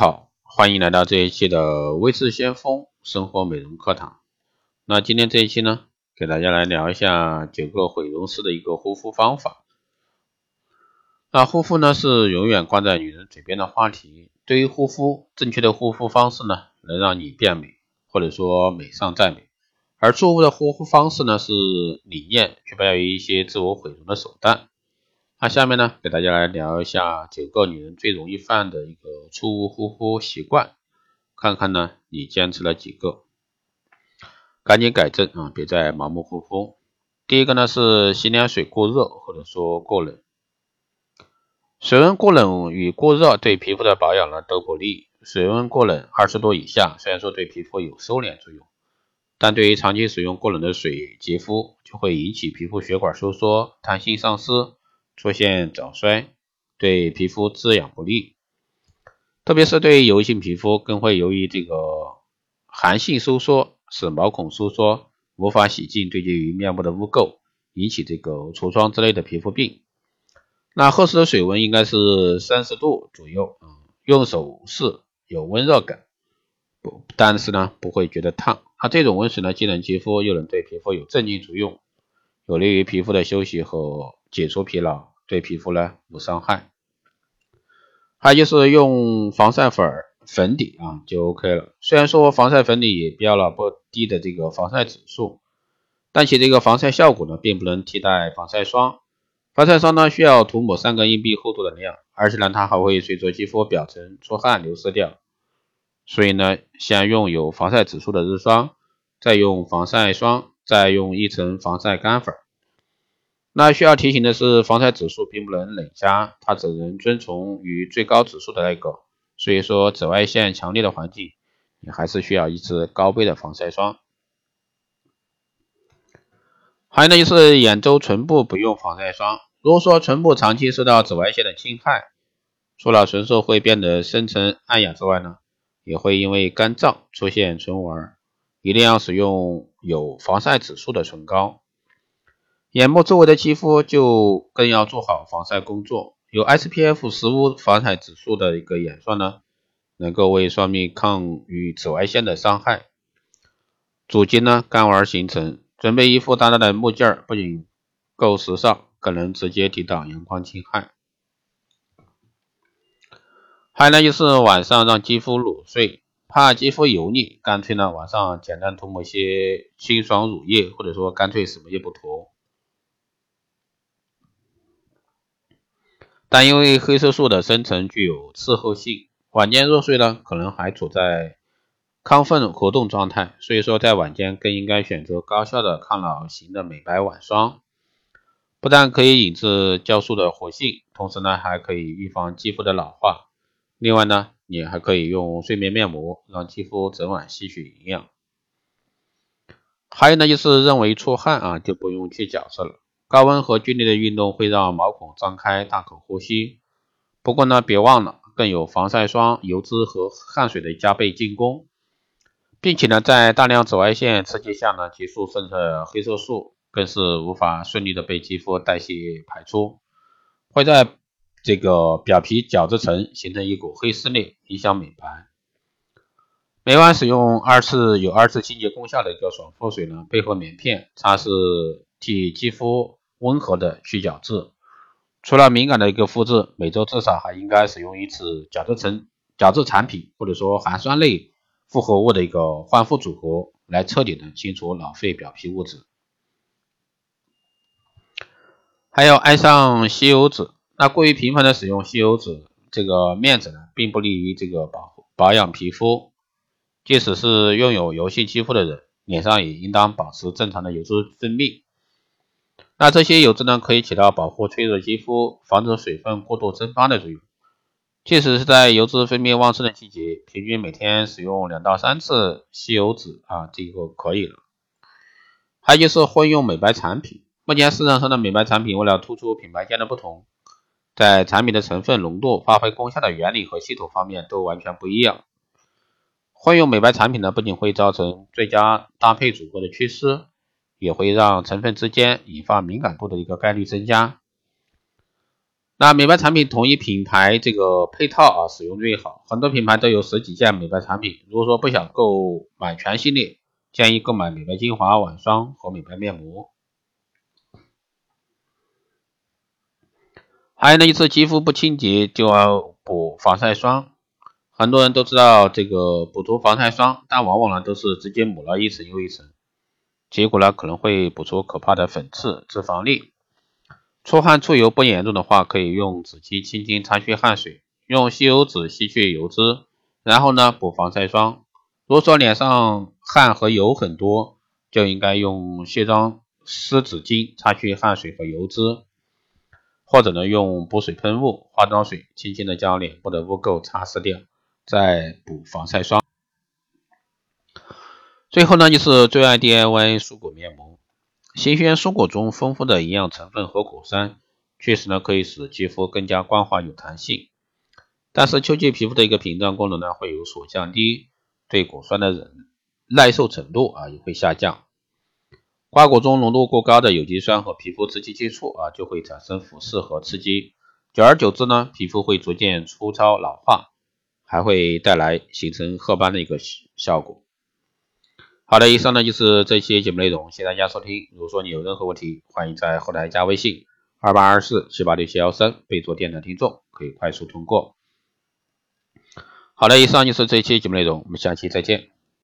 好，欢迎来到这一期的微智先锋生活美容课堂。那今天这一期呢，给大家来聊一下九个毁容师的一个护肤方法。那护肤呢是永远挂在女人嘴边的话题。对于护肤，正确的护肤方式呢，能让你变美，或者说美上再美；而错误的护肤方式呢，是理念却伴有一些自我毁容的手段。那下面呢，给大家来聊一下九个女人最容易犯的一个错误护肤习惯，看看呢你坚持了几个，赶紧改正啊，别再盲目护肤。第一个呢是洗脸水过热或者说过冷，水温过冷与过热对皮肤的保养呢都不利。水温过冷二十度以下，虽然说对皮肤有收敛作用，但对于长期使用过冷的水洁肤，就会引起皮肤血管收缩、弹性丧失。出现早衰，对皮肤滋养不利，特别是对油性皮肤，更会由于这个寒性收缩，使毛孔收缩，无法洗净堆积于面部的污垢，引起这个痤疮之类的皮肤病。那合适的水温应该是三十度左右啊，用手试有温热感，不，但是呢不会觉得烫。它这种温水呢，既能洁肤，又能对皮肤有镇静作用，有利于皮肤的休息和。解除疲劳，对皮肤呢无伤害。还有就是用防晒粉粉底啊就 OK 了。虽然说防晒粉底也标了不低的这个防晒指数，但其这个防晒效果呢并不能替代防晒霜。防晒霜呢需要涂抹三个硬币厚度的量，而且呢它还会随着肌肤表层出汗流失掉。所以呢，先用有防晒指数的日霜，再用防晒霜，再用一层防晒干粉。那需要提醒的是，防晒指数并不能累加，它只能遵从于最高指数的那个。所以说，紫外线强烈的环境，你还是需要一支高倍的防晒霜。还有呢，就是眼周唇部不用防晒霜。如果说唇部长期受到紫外线的侵害，除了唇色会变得深沉暗哑之外呢，也会因为干燥出现唇纹。一定要使用有防晒指数的唇膏。眼部周围的肌肤就更要做好防晒工作。有 SPF 十五防晒指数的一个眼霜呢，能够为双面抗御紫外线的伤害，阻击呢干纹形成。准备一副大大的木镜儿，不仅够时尚，更能直接抵挡阳光侵害。还有呢，就是晚上让肌肤裸睡，怕肌肤油腻，干脆呢晚上简单涂抹些清爽乳液，或者说干脆什么也不涂。但因为黑色素的生成具有滞后性，晚间入睡呢，可能还处在亢奋活动状态，所以说在晚间更应该选择高效的抗老型的美白晚霜，不但可以引致酵素的活性，同时呢还可以预防肌肤的老化。另外呢，你还可以用睡眠面膜让肌肤整晚吸取营养。还有呢，就是认为出汗啊就不用去角质了。高温和剧烈的运动会让毛孔张开，大口呼吸。不过呢，别忘了，更有防晒霜、油脂和汗水的加倍进攻，并且呢，在大量紫外线刺激下呢，激素生成黑色素更是无法顺利的被肌肤代谢排出，会在这个表皮角质层形成一股黑丝链，影响美白。每晚使用二次有二次清洁功效的一个爽肤水呢，配合棉片擦拭，替肌肤。温和的去角质，除了敏感的一个肤质，每周至少还应该使用一次角质层角质产品，或者说含酸类复合物的一个焕肤组合，来彻底的清除老废表皮物质。还有爱上吸油纸，那过于频繁的使用吸油纸这个面纸呢，并不利于这个保保养皮肤。即使是拥有油性肌肤的人，脸上也应当保持正常的油脂分泌。那这些油脂呢，可以起到保护脆弱肌肤、防止水分过度蒸发的作用。即使是在油脂分泌旺盛的季节，平均每天使用两到三次吸油纸啊，这个可以了。还有就是混用美白产品，目前市场上的美白产品为了突出品牌间的不同，在产品的成分浓度、发挥功效的原理和系统方面都完全不一样。混用美白产品呢，不仅会造成最佳搭配组合的缺失。也会让成分之间引发敏感度的一个概率增加。那美白产品统一品牌这个配套啊，使用最好。很多品牌都有十几件美白产品。如果说不想购买全系列，建议购买美白精华、晚霜和美白面膜。还有呢，一次肌肤不清洁就要补防晒霜。很多人都知道这个补涂防晒霜，但往往呢都是直接抹了一层又一层，结果呢可能会补出可怕的粉刺、脂肪粒。出汗出油不严重的话，可以用纸巾轻轻擦去汗水，用吸油纸吸去油脂，然后呢补防晒霜。如果说脸上汗和油很多，就应该用卸妆湿纸巾擦去汗水和油脂，或者呢用补水喷雾、化妆水轻轻的将脸部的污垢擦拭掉，再补防晒霜。最后呢就是最爱 DIY 蔬果面膜。新鲜蔬果中丰富的营养成分和果酸，确实呢可以使肌肤更加光滑有弹性。但是秋季皮肤的一个屏障功能呢会有所降低，对果酸的忍耐受程度啊也会下降。瓜果中浓度过高的有机酸和皮肤直接接触啊就会产生腐蚀和刺激，久而久之呢皮肤会逐渐粗糙老化，还会带来形成褐斑的一个效果。好的，以上呢就是这期节目内容，谢谢大家收听。如果说你有任何问题，欢迎在后台加微信二八二四七八六七幺三，备注电台听众，可以快速通过。好的，以上就是这期节目内容，我们下期再见。